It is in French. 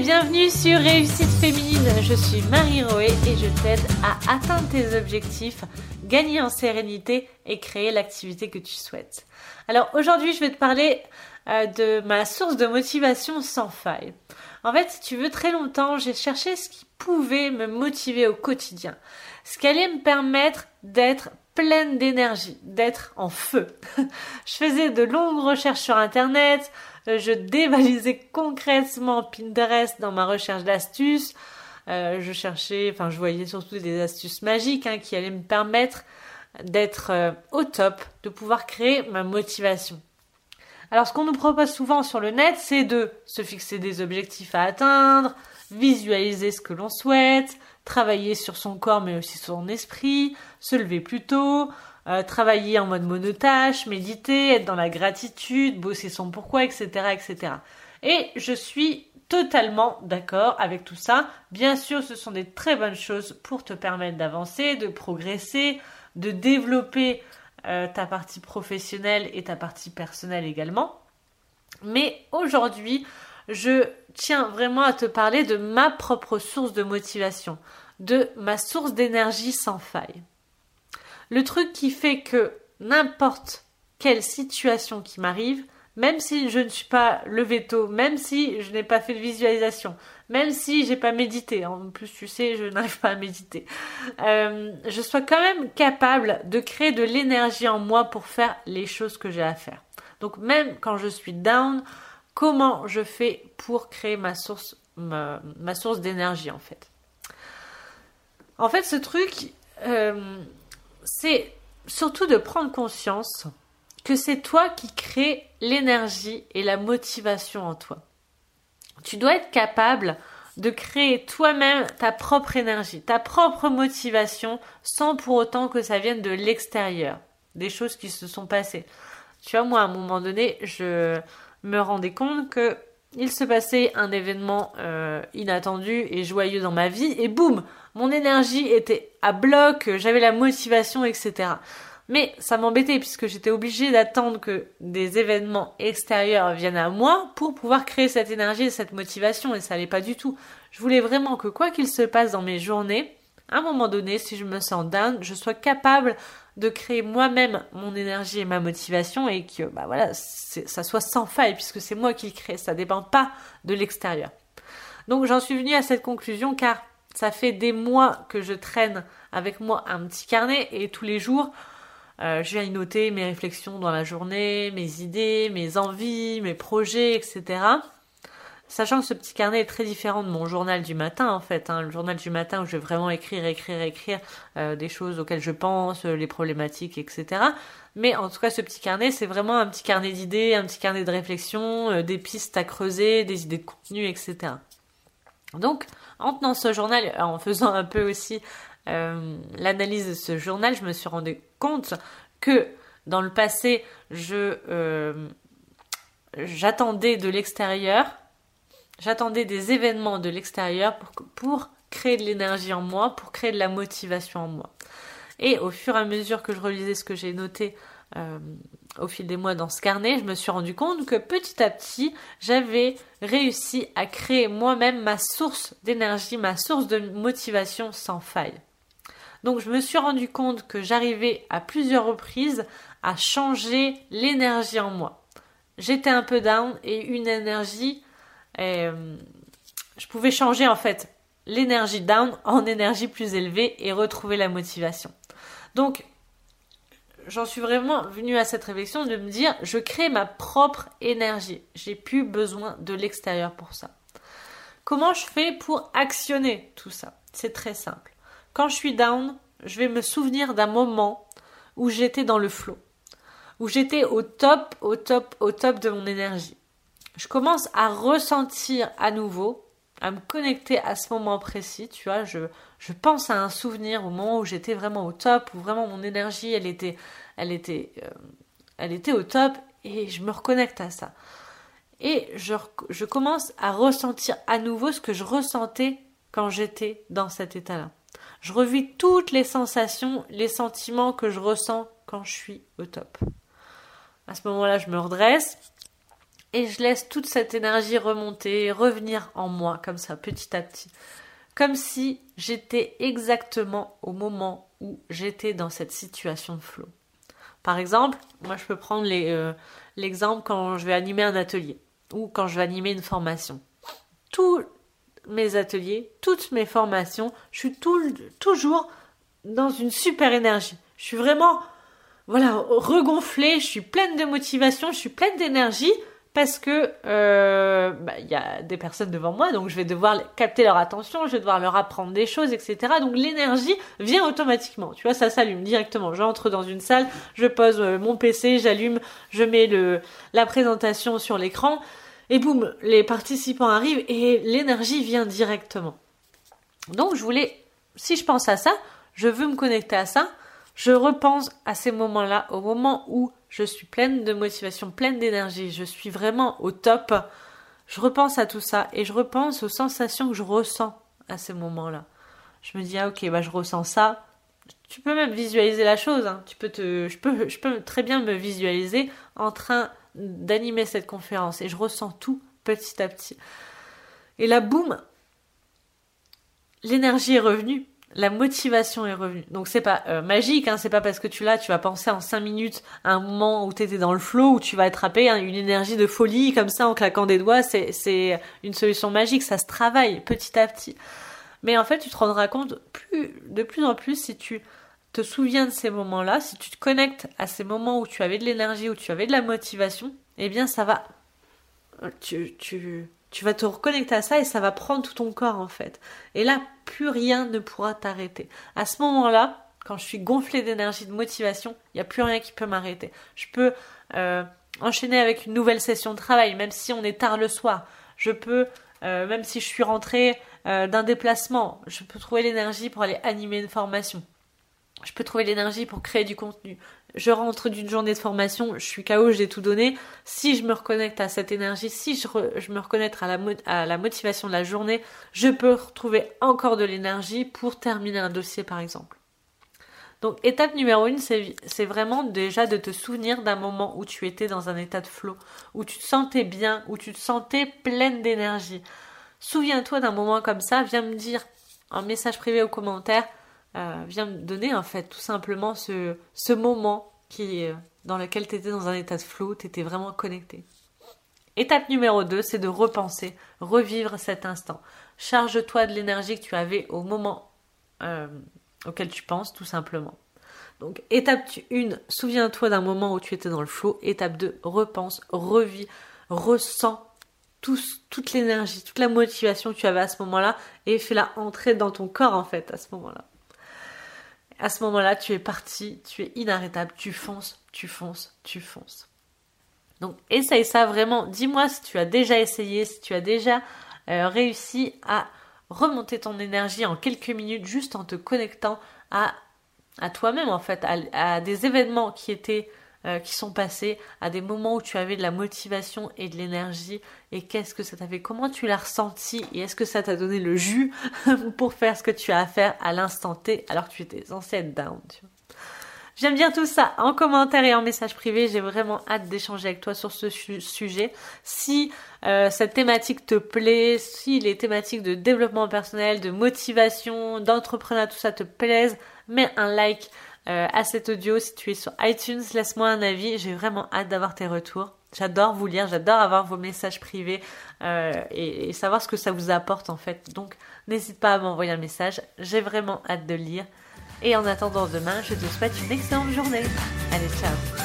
bienvenue sur Réussite Féminine. Je suis Marie Roé et je t'aide à atteindre tes objectifs, gagner en sérénité et créer l'activité que tu souhaites. Alors aujourd'hui, je vais te parler euh, de ma source de motivation sans faille. En fait, si tu veux, très longtemps, j'ai cherché ce qui pouvait me motiver au quotidien, ce qui allait me permettre d'être pleine d'énergie, d'être en feu. je faisais de longues recherches sur Internet, euh, je dévalisais concrètement Pinterest dans ma recherche d'astuces. Euh, je cherchais, enfin, je voyais surtout des astuces magiques hein, qui allaient me permettre d'être euh, au top, de pouvoir créer ma motivation. Alors, ce qu'on nous propose souvent sur le net, c'est de se fixer des objectifs à atteindre, visualiser ce que l'on souhaite, travailler sur son corps mais aussi sur son esprit, se lever plus tôt, euh, travailler en mode monotâche, méditer, être dans la gratitude, bosser son pourquoi, etc., etc. Et je suis totalement d'accord avec tout ça. Bien sûr, ce sont des très bonnes choses pour te permettre d'avancer, de progresser, de développer euh, ta partie professionnelle et ta partie personnelle également. Mais aujourd'hui, je tiens vraiment à te parler de ma propre source de motivation, de ma source d'énergie sans faille. Le truc qui fait que n'importe quelle situation qui m'arrive, même si je ne suis pas levé tôt, même si je n'ai pas fait de visualisation, même si j'ai pas médité, en plus tu sais, je n'arrive pas à méditer, euh, je sois quand même capable de créer de l'énergie en moi pour faire les choses que j'ai à faire. Donc même quand je suis down, comment je fais pour créer ma source, d'énergie en fait. En fait, ce truc, euh, c'est surtout de prendre conscience que c'est toi qui crée l'énergie et la motivation en toi. Tu dois être capable de créer toi-même ta propre énergie, ta propre motivation, sans pour autant que ça vienne de l'extérieur, des choses qui se sont passées. Tu vois, moi, à un moment donné, je me rendais compte que il se passait un événement euh, inattendu et joyeux dans ma vie, et boum, mon énergie était à bloc, j'avais la motivation, etc. Mais ça m'embêtait puisque j'étais obligée d'attendre que des événements extérieurs viennent à moi pour pouvoir créer cette énergie et cette motivation et ça n'allait pas du tout. Je voulais vraiment que quoi qu'il se passe dans mes journées, à un moment donné, si je me sens down, je sois capable de créer moi-même mon énergie et ma motivation et que bah voilà, ça soit sans faille puisque c'est moi qui le crée, ça dépend pas de l'extérieur. Donc j'en suis venue à cette conclusion car ça fait des mois que je traîne avec moi un petit carnet et tous les jours euh, je viens y noter mes réflexions dans la journée, mes idées, mes envies, mes projets, etc. Sachant que ce petit carnet est très différent de mon journal du matin en fait, hein. le journal du matin où je vais vraiment écrire, écrire, écrire euh, des choses auxquelles je pense, euh, les problématiques, etc. Mais en tout cas ce petit carnet c'est vraiment un petit carnet d'idées, un petit carnet de réflexion, euh, des pistes à creuser, des idées de contenu, etc. Donc en tenant ce journal, en faisant un peu aussi l'analyse de ce journal, je me suis rendu compte que dans le passé je j'attendais de l'extérieur J'attendais des événements de l'extérieur pour, créer de l'énergie en moi, pour créer de la motivation en moi. Et au fur et à mesure que je relisais ce que j'ai noté euh, au fil des mois dans ce carnet, je me suis rendu compte que petit à petit, j'avais réussi à créer moi-même ma source d'énergie, ma source de motivation sans faille. Donc je me suis rendu compte que j'arrivais à plusieurs reprises à changer l'énergie en moi. J'étais un peu down et une énergie euh, je pouvais changer en fait l'énergie down en énergie plus élevée et retrouver la motivation. Donc, j'en suis vraiment venue à cette réflexion de me dire, je crée ma propre énergie. J'ai plus besoin de l'extérieur pour ça. Comment je fais pour actionner tout ça? C'est très simple. Quand je suis down, je vais me souvenir d'un moment où j'étais dans le flow, où j'étais au top, au top, au top de mon énergie je commence à ressentir à nouveau, à me connecter à ce moment précis, tu vois, je, pense à un souvenir au moment où j'étais vraiment au top, où vraiment mon énergie, elle était, elle était, euh, elle était au top, et je me reconnecte à ça. Et je, je commence à ressentir à nouveau ce que je ressentais quand j'étais dans cet état-là. Je revis toutes les sensations, les sentiments que je ressens quand je suis au top. À ce moment-là, je me redresse, et je laisse toute cette énergie remonter, revenir en moi comme ça, petit à petit. Comme si j'étais exactement au moment où j'étais dans cette situation de flow. Par exemple, moi je peux prendre euh, l'exemple quand je vais animer un atelier ou quand je vais animer une formation. Tous mes ateliers, toutes mes formations, je suis toujours dans une super énergie. Je suis vraiment, voilà, regonflée, je suis pleine de motivation, je suis pleine d'énergie parce que euh, bah, il y a des personnes devant moi, donc je vais devoir capter leur attention, je vais devoir leur apprendre des choses, etc. Donc l'énergie vient automatiquement. Tu vois, ça s'allume directement. J'entre dans une salle, je pose euh, mon PC, j'allume, je mets la présentation sur l'écran, et boum, les participants arrivent et l'énergie vient directement. Donc je voulais, si je pense à ça, je veux me connecter à ça. Je repense à ces moments-là, au moment où je suis pleine de motivation, pleine d'énergie, je suis vraiment au top. Je repense à tout ça et je repense aux sensations que je ressens à ces moments-là. Je me dis ah ok bah je ressens ça. Tu peux même visualiser la chose. Hein. Tu peux te, je peux, je peux très bien me visualiser en train d'animer cette conférence et je ressens tout petit à petit. Et là boum, l'énergie est revenue la motivation est revenue. Donc c'est pas euh, magique, hein, c'est pas parce que tu l'as, tu vas penser en cinq minutes à un moment où tu étais dans le flow, où tu vas attraper hein, une énergie de folie comme ça en claquant des doigts, c'est, c'est une solution magique, ça se travaille petit à petit. Mais en fait, tu te rendras compte de plus en plus si tu te souviens de ces moments-là, si tu te connectes à ces moments où tu avais de l'énergie, où tu avais de la motivation, eh bien ça va... Tu, tu, tu vas te reconnecter à ça et ça va prendre tout ton corps en fait. Et là, plus rien ne pourra t'arrêter. À ce moment-là, quand je suis gonflée d'énergie, de motivation, il n'y a plus rien qui peut m'arrêter. Je peux euh, enchaîner avec une nouvelle session de travail, même si on est tard le soir. Je peux, euh, même si je suis rentrée euh, d'un déplacement, je peux trouver l'énergie pour aller animer une formation. Je peux trouver l'énergie pour créer du contenu je rentre d'une journée de formation, je suis KO, j'ai tout donné. Si je me reconnecte à cette énergie, si je, me reconnecte à la, motivation de la journée, je peux retrouver encore de l'énergie pour terminer un dossier par exemple. Donc étape numéro une, c'est vraiment déjà de te souvenir d'un moment où tu étais dans un état de flow, où tu te sentais bien, où tu te sentais pleine d'énergie. Souviens-toi d'un moment comme ça, viens me dire en message privé ou commentaire, euh, viens me donner en fait tout simplement ce, ce moment qui, euh, dans lequel tu étais dans un état de flou, tu étais vraiment connecté. Étape numéro 2, c'est de repenser, revivre cet instant. Charge-toi de l'énergie que tu avais au moment euh, auquel tu penses, tout simplement. Donc, étape 1, souviens-toi d'un moment où tu étais dans le flou. Étape 2, repense, revis, ressens toute l'énergie, toute la motivation que tu avais à ce moment-là et fais-la entrer dans ton corps, en fait, à ce moment-là à ce moment-là, tu es parti, tu es inarrêtable, tu fonces, tu fonces, tu fonces. Donc essaye ça vraiment. Dis-moi si tu as déjà essayé, si tu as déjà euh, réussi à remonter ton énergie en quelques minutes juste en te connectant à, à toi-même en fait, à des événements qui étaient euh, qui sont passés, à des moments où tu avais de la motivation et de l'énergie, et qu'est-ce que ça t'a fait, comment tu l'as ressenti, et est-ce que ça t'a donné le jus pour faire ce que tu as à faire à l'instant T alors que tu étais censé être down. J'aime bien tout ça en commentaire et en message privé. J'ai vraiment hâte d'échanger avec toi sur ce sujet. Si euh, cette thématique te plaît, si les thématiques de développement personnel, de motivation, d'entrepreneuriat, tout ça te plaise, mets un like, euh, à cet audio. Si tu es sur iTunes, laisse-moi un avis. J'ai vraiment hâte d'avoir tes retours. J'adore vous lire, j'adore avoir vos messages privés euh, et, savoir ce que ça vous apporte en fait. Donc n'hésite pas à m'envoyer un message. J'ai vraiment hâte de lire. Et en attendant demain, je te souhaite une excellente journée. Allez, ciao